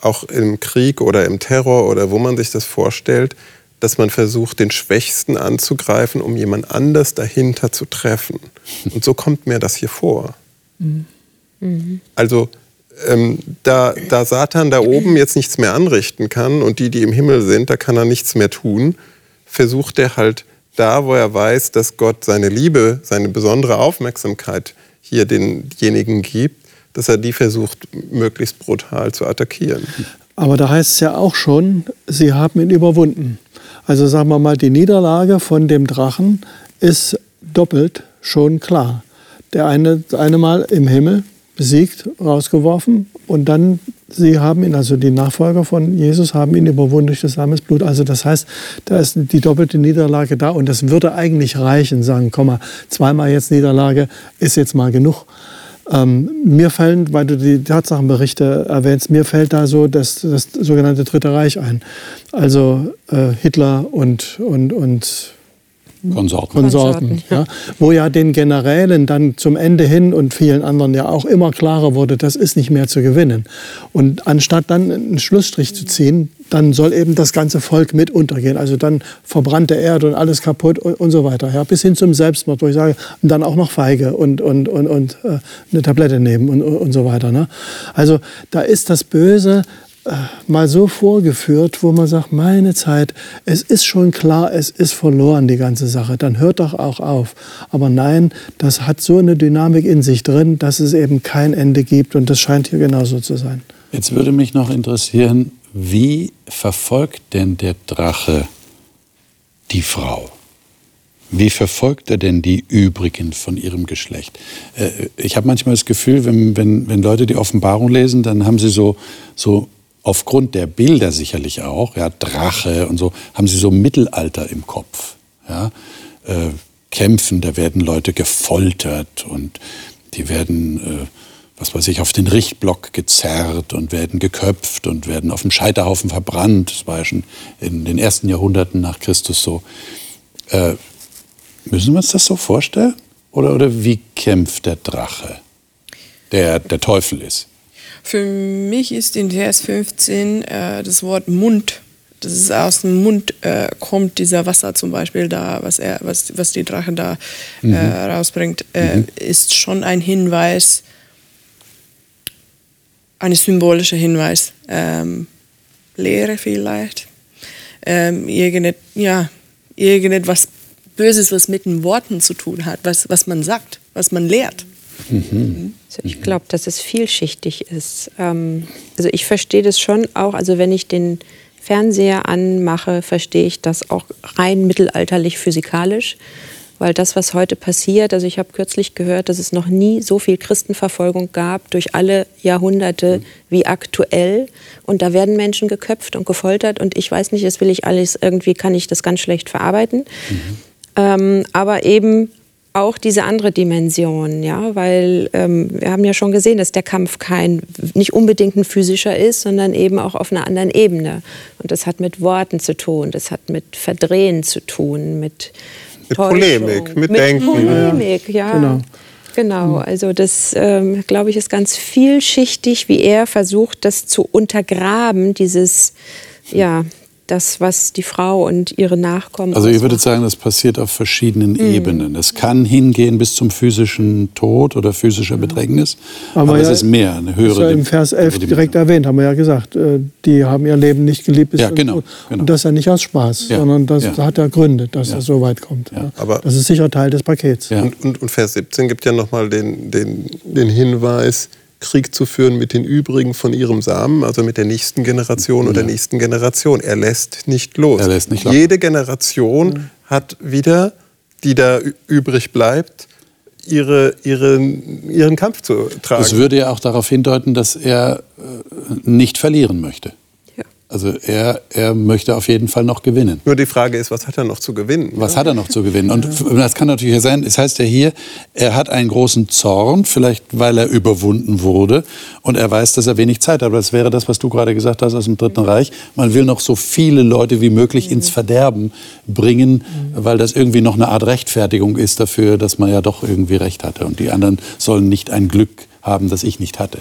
auch im Krieg oder im Terror oder wo man sich das vorstellt, dass man versucht, den Schwächsten anzugreifen, um jemand anders dahinter zu treffen. Und so kommt mir das hier vor. Also ähm, da, da Satan da oben jetzt nichts mehr anrichten kann und die, die im Himmel sind, da kann er nichts mehr tun, versucht er halt da, wo er weiß, dass Gott seine Liebe, seine besondere Aufmerksamkeit hier denjenigen gibt, dass er die versucht, möglichst brutal zu attackieren. Aber da heißt es ja auch schon, sie haben ihn überwunden. Also sagen wir mal, die Niederlage von dem Drachen ist doppelt schon klar. Der eine, eine Mal im Himmel besiegt, rausgeworfen und dann sie haben ihn, also die Nachfolger von Jesus haben ihn überwunden durch das Lammesblut. Also das heißt, da ist die doppelte Niederlage da und das würde eigentlich reichen, sagen, komm mal, zweimal jetzt Niederlage ist jetzt mal genug. Ähm, mir fallen, weil du die Tatsachenberichte erwähnst, mir fällt da so das, das sogenannte Dritte Reich ein. Also äh, Hitler und, und, und Konsorten. Konsorten, Konsorten, ja, wo ja den Generälen dann zum Ende hin und vielen anderen ja auch immer klarer wurde, das ist nicht mehr zu gewinnen. Und anstatt dann einen Schlussstrich zu ziehen, dann soll eben das ganze Volk mit untergehen. Also dann verbrannte Erde und alles kaputt und, und so weiter. Ja, bis hin zum Selbstmord, wo ich sage, und dann auch noch Feige und, und, und, und äh, eine Tablette nehmen und, und so weiter. Ne? Also da ist das Böse äh, mal so vorgeführt, wo man sagt, meine Zeit, es ist schon klar, es ist verloren, die ganze Sache, dann hört doch auch auf. Aber nein, das hat so eine Dynamik in sich drin, dass es eben kein Ende gibt und das scheint hier genauso zu sein. Jetzt würde mich noch interessieren, wie verfolgt denn der Drache die Frau? Wie verfolgt er denn die übrigen von ihrem Geschlecht? Äh, Ich habe manchmal das Gefühl, wenn, wenn, wenn Leute die Offenbarung lesen, dann haben sie so, so aufgrund der Bilder sicherlich auch, ja, Drache und so, haben sie so Mittelalter im Kopf. Ja? Äh, Kämpfen, da werden Leute gefoltert und die werden, äh, was weiß ich, auf den Richtblock gezerrt und werden geköpft und werden auf dem Scheiterhaufen verbrannt. Das war ja schon in den ersten Jahrhunderten nach Christus so. Äh, müssen wir uns das so vorstellen? Oder, oder wie kämpft der Drache, der der Teufel ist? Für mich ist in Vers 15 äh, das Wort Mund. Das ist aus dem Mund äh, kommt dieser Wasser zum Beispiel da, was er, was, was die Drache da äh, mhm. rausbringt, äh, mhm. ist schon ein Hinweis, ein symbolischer Hinweis. Ähm, Lehre vielleicht. Ähm, irgendet, ja, irgendetwas Böses, was mit den Worten zu tun hat, was, was man sagt, was man lehrt. Mhm. Also ich glaube, dass es vielschichtig ist. Ähm, also ich verstehe das schon auch, also wenn ich den Fernseher anmache, verstehe ich das auch rein mittelalterlich physikalisch. Weil das, was heute passiert, also ich habe kürzlich gehört, dass es noch nie so viel Christenverfolgung gab durch alle Jahrhunderte wie aktuell. Und da werden Menschen geköpft und gefoltert. Und ich weiß nicht, das will ich alles, irgendwie kann ich das ganz schlecht verarbeiten. Mhm. Ähm, aber eben auch diese andere Dimension, ja, weil ähm, wir haben ja schon gesehen, dass der Kampf kein nicht unbedingt ein physischer ist, sondern eben auch auf einer anderen Ebene. Und das hat mit Worten zu tun, das hat mit Verdrehen zu tun, mit, mit Polemik, mit, mit Denken. Polemik, ja. Genau. Genau, also das, ähm, glaube ich, ist ganz vielschichtig, wie er versucht, das zu untergraben, dieses, ja, das, was die Frau und ihre Nachkommen. Also ihr würdet sagen, das passiert auf verschiedenen mhm. Ebenen. Es kann hingehen bis zum physischen Tod oder physischer Bedrängnis, aber, aber ja, es ist mehr, eine höhere. Das ist ja im Vers 11 direkt erwähnt, haben wir ja gesagt. Äh, die haben ihr Leben nicht geliebt bis ja, genau. Genau. Und das ist ja nicht aus Spaß, ja, sondern das ja. hat ja Gründe, dass ja. das so weit kommt. Aber das ist sicher Teil des Pakets. Und, und, und Vers 17 gibt ja nochmal den, den, den Hinweis, Krieg zu führen mit den übrigen von ihrem Samen, also mit der nächsten Generation ja. oder nächsten Generation. Er lässt nicht los. Er lässt nicht los. Jede Generation ja. hat wieder, die da übrig bleibt, ihre, ihre, ihren Kampf zu tragen. Das würde ja auch darauf hindeuten, dass er äh, nicht verlieren möchte. Also er, er möchte auf jeden Fall noch gewinnen. Nur die Frage ist, was hat er noch zu gewinnen? Was ja? hat er noch zu gewinnen? Und das kann natürlich sein, es heißt ja hier, er hat einen großen Zorn, vielleicht weil er überwunden wurde und er weiß, dass er wenig Zeit hat. Aber das wäre das, was du gerade gesagt hast aus dem Dritten Reich. Man will noch so viele Leute wie möglich ins Verderben bringen, weil das irgendwie noch eine Art Rechtfertigung ist dafür, dass man ja doch irgendwie Recht hatte. Und die anderen sollen nicht ein Glück haben, das ich nicht hatte.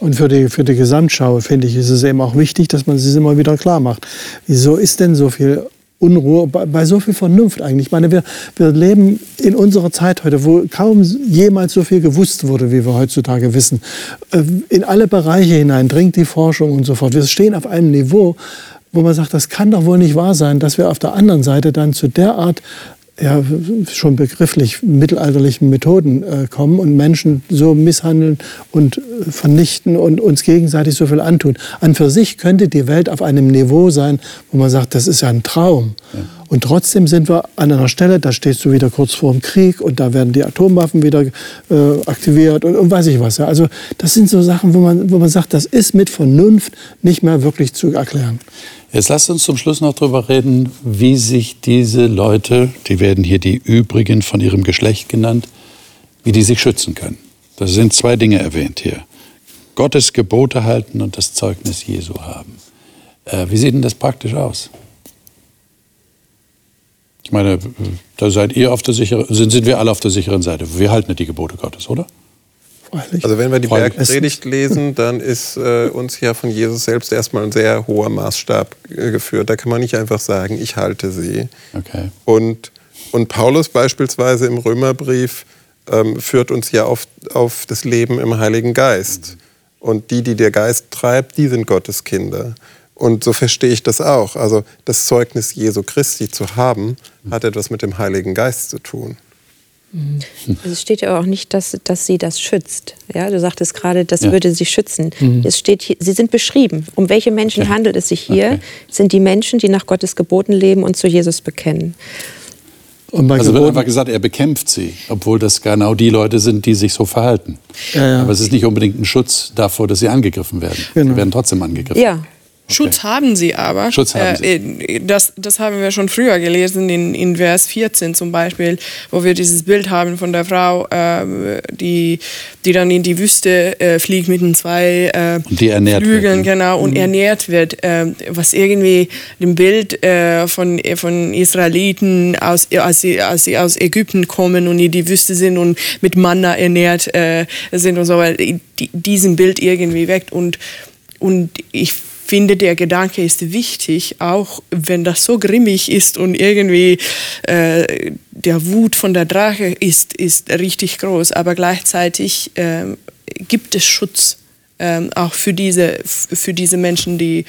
Und für die, für die Gesamtschau, finde ich, ist es eben auch wichtig, dass man es immer wieder klar macht. Wieso ist denn so viel Unruhe bei, bei, so viel Vernunft eigentlich. Ich meine, wir, wir leben in unserer Zeit heute, wo kaum jemals so viel gewusst wurde, wie wir heutzutage wissen. Äh, in alle Bereiche hinein dringt die Forschung und so fort. Wir stehen auf einem Niveau, wo man sagt, das kann doch wohl nicht wahr sein, dass wir auf der anderen Seite dann zu der Art ja, schon begrifflich mittelalterlichen Methoden äh, kommen und Menschen so misshandeln und äh, vernichten und uns gegenseitig so viel antun. An für sich könnte die Welt auf einem Niveau sein, wo man sagt, das ist ja ein Traum. Ja. Und trotzdem sind wir an einer Stelle, da stehst du wieder kurz vor dem Krieg und da werden die Atomwaffen wieder äh, aktiviert und, und weiß ich was. Ja. Also das sind so Sachen, wo man, wo man sagt, das ist mit Vernunft nicht mehr wirklich zu erklären. Jetzt lasst uns zum Schluss noch darüber reden, wie sich diese Leute, die werden hier die übrigen von ihrem Geschlecht genannt, wie die sich schützen können. Da sind zwei Dinge erwähnt hier. Gottes Gebote halten und das Zeugnis Jesu haben. Äh, wie sieht denn das praktisch aus? Ich meine, da seid ihr auf der sicheren, sind, sind wir alle auf der sicheren Seite. Wir halten nicht die Gebote Gottes, oder? Also wenn wir die Bergpredigt lesen, dann ist äh, uns ja von Jesus selbst erstmal ein sehr hoher Maßstab äh, geführt. Da kann man nicht einfach sagen, ich halte sie. Okay. Und, und Paulus beispielsweise im Römerbrief ähm, führt uns ja auf, auf das Leben im Heiligen Geist. Und die, die der Geist treibt, die sind Gottes Kinder. Und so verstehe ich das auch. Also das Zeugnis Jesu Christi zu haben, hat etwas mit dem Heiligen Geist zu tun. Also es steht ja auch nicht, dass, dass sie das schützt. Ja, du sagtest gerade, das ja. würde sie schützen. Mhm. Es steht hier, sie sind beschrieben. Um welche Menschen okay. handelt es sich hier? Okay. Es sind die Menschen, die nach Gottes Geboten leben und zu Jesus bekennen. also wird einfach gesagt, er bekämpft sie, obwohl das genau die Leute sind, die sich so verhalten. Ja, ja. Aber es ist nicht unbedingt ein Schutz davor, dass sie angegriffen werden. Genau. Sie werden trotzdem angegriffen. Ja, Schutz haben sie aber. Schutz haben sie. Äh, das, das haben wir schon früher gelesen, in, in Vers 14 zum Beispiel, wo wir dieses Bild haben von der Frau, äh, die, die dann in die Wüste äh, fliegt mit den zwei äh, Und die ernährt wird, Flügeln ne? genau, und ernährt wird, äh, was irgendwie dem Bild äh, von, von Israeliten, aus, als, sie, als sie aus Ägypten kommen und in die Wüste sind und mit Manna ernährt äh, sind und so, die, diesem Bild irgendwie weckt. Und, und ich finde, der Gedanke ist wichtig, auch wenn das so grimmig ist und irgendwie äh, der Wut von der Drache ist, ist richtig groß, aber gleichzeitig ähm, gibt es Schutz ähm, auch für diese, für diese Menschen, die,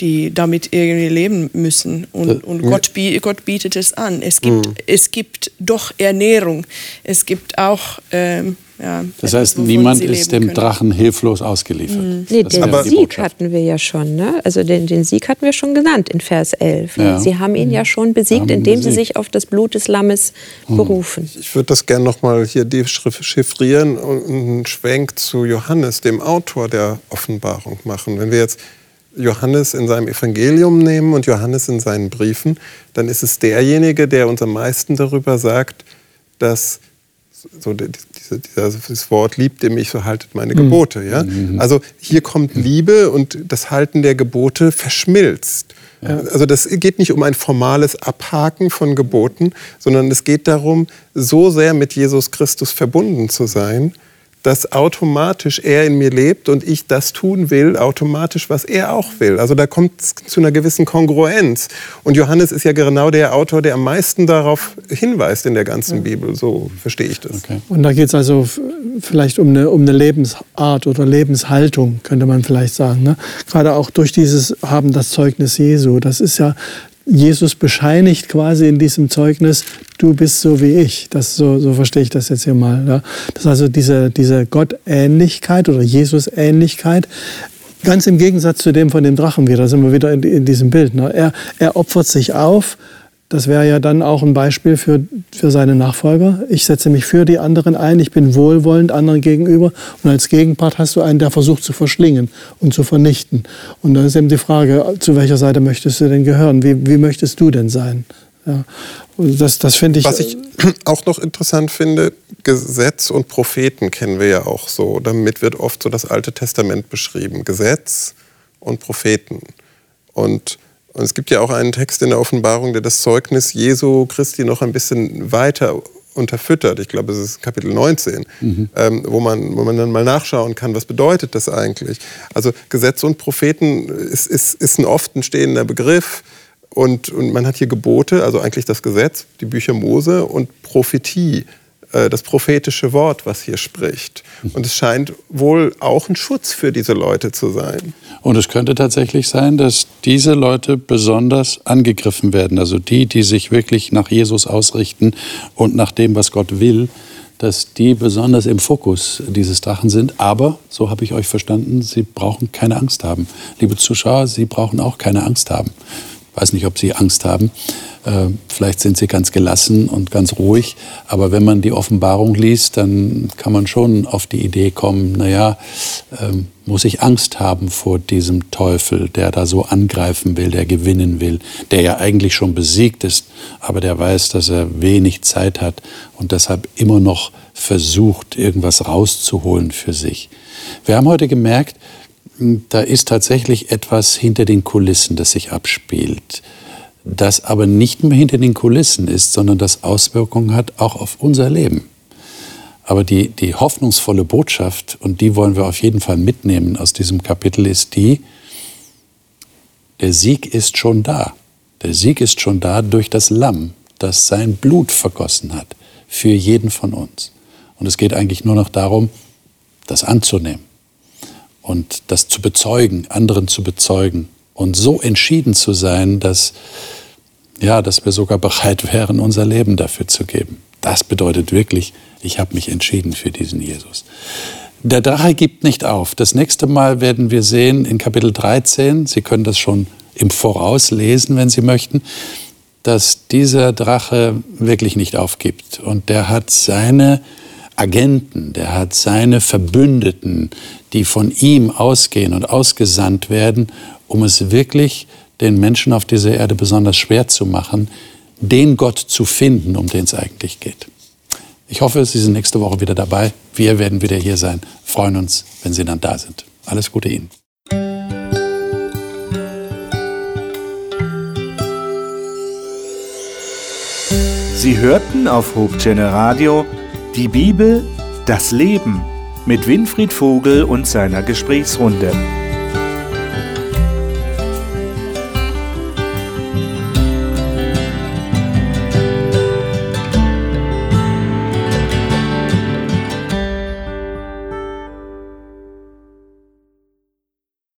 die damit irgendwie leben müssen. Und, und Gott, Gott bietet es an. Es gibt, es gibt doch Ernährung. Es gibt auch. Ähm, ja, Das heißt, niemand sie ist dem können. Drachen hilflos ausgeliefert. Nee, Das den Sieg hatten wir ja schon, ne? Also den, den Sieg hatten wir schon genannt in Vers 11. Ja. Sie haben ihn ja schon besiegt, indem sie besiegt. sich auf das Blut des Lammes berufen. Ich würde das gerne nochmal hier dechiffrieren und einen Schwenk zu Johannes, dem Autor der Offenbarung, machen. Wenn wir jetzt Johannes in seinem Evangelium nehmen und Johannes in seinen Briefen, dann ist es derjenige, der uns am meisten darüber sagt, dass so die- diese, dieses Wort liebt ihr mich, so haltet meine Gebote. Ja? Also hier kommt Liebe und das Halten der Gebote verschmilzt. Also das geht nicht um ein formales Abhaken von Geboten, sondern es geht darum, so sehr mit Jesus Christus verbunden zu sein, dass automatisch er in mir lebt und ich das tun will, automatisch, was er auch will. Also da kommt es zu einer gewissen Kongruenz. Und Johannes ist ja genau der Autor, der am meisten darauf hinweist in der ganzen Bibel. So verstehe ich das. Okay. Und da geht es also vielleicht um eine, um eine Lebensart oder Lebenshaltung, könnte man vielleicht sagen. Ne? Gerade auch durch dieses Haben das Zeugnis Jesu. Das ist ja, Jesus bescheinigt quasi in diesem Zeugnis, du bist so wie ich. Das, so, so verstehe ich das jetzt hier mal. Ja? Das ist also diese, diese Gottähnlichkeit oder Jesus-Ähnlichkeit. Ganz im Gegensatz zu dem von dem Drachen wieder, da sind wir wieder in, in diesem Bild. Ne? Er, er opfert sich auf, das wäre ja dann auch ein Beispiel für, für seine Nachfolger. Ich setze mich für die anderen ein, ich bin wohlwollend anderen gegenüber und als Gegenpart hast du einen, der versucht zu verschlingen und zu vernichten. Und dann ist eben die Frage, zu welcher Seite möchtest du denn gehören? Wie, wie möchtest du denn sein? Ja. Das, das finde ich, Was ich auch noch interessant finde, Gesetz und Propheten kennen wir ja auch so. Damit wird oft so das Alte Testament beschrieben. Gesetz und Propheten. Und, und es gibt ja auch einen Text in der Offenbarung, der das Zeugnis Jesu Christi noch ein bisschen weiter unterfüttert. Ich glaube, es ist Kapitel 19, ähm, wo, man, wo man dann mal nachschauen kann, was bedeutet das eigentlich. Also Gesetz und Propheten ist, ist, ist ein oft entstehender Begriff. Und, und man hat hier Gebote, also eigentlich das Gesetz, die Bücher Mose und Prophetie, äh, das prophetische Wort, was hier spricht. Und es scheint wohl auch ein Schutz für diese Leute zu sein. Und es könnte tatsächlich sein, dass diese Leute besonders angegriffen werden. Also die, die sich wirklich nach Jesus ausrichten und nach dem, was Gott will, dass die besonders im Fokus dieses Drachen sind. Aber, so habe ich euch verstanden, sie brauchen keine Angst haben. Liebe Zuschauer, sie brauchen auch keine Angst haben. Ich weiß nicht, ob Sie Angst haben. Äh, Vielleicht sind Sie ganz gelassen und ganz ruhig. Aber wenn man die Offenbarung liest, dann kann man schon auf die Idee kommen, naja, ähm, muss ich Angst haben vor diesem Teufel, der da so angreifen will, der gewinnen will, der ja eigentlich schon besiegt ist, aber der weiß, dass er wenig Zeit hat und deshalb immer noch versucht, irgendwas rauszuholen für sich. Wir haben heute gemerkt, da ist tatsächlich etwas hinter den Kulissen, das sich abspielt, das aber nicht nur hinter den Kulissen ist, sondern das Auswirkungen hat auch auf unser Leben. Aber die, die hoffnungsvolle Botschaft, und die wollen wir auf jeden Fall mitnehmen aus diesem Kapitel, ist die, der Sieg ist schon da. Der Sieg ist schon da durch das Lamm, das sein Blut vergossen hat für jeden von uns. Und es geht eigentlich nur noch darum, das anzunehmen und das zu bezeugen, anderen zu bezeugen und so entschieden zu sein, dass, ja, dass wir sogar bereit wären, unser Leben dafür zu geben. Das bedeutet wirklich, ich habe mich entschieden für diesen Jesus. Der Drache gibt nicht auf. Das nächste Mal werden wir sehen in Kapitel 13, Sie können das schon im Voraus lesen, wenn Sie möchten, dass dieser Drache wirklich nicht aufgibt. Und der hat seine Agenten, der hat seine Verbündeten, die von ihm ausgehen und ausgesandt werden, um es wirklich den Menschen auf dieser Erde besonders schwer zu machen, den Gott zu finden, um den es eigentlich geht. Ich hoffe, Sie sind nächste Woche wieder dabei. Wir werden wieder hier sein. Freuen uns, wenn Sie dann da sind. Alles Gute Ihnen. Sie hörten auf Hope Channel Radio die Bibel, das Leben mit Winfried Vogel und seiner Gesprächsrunde.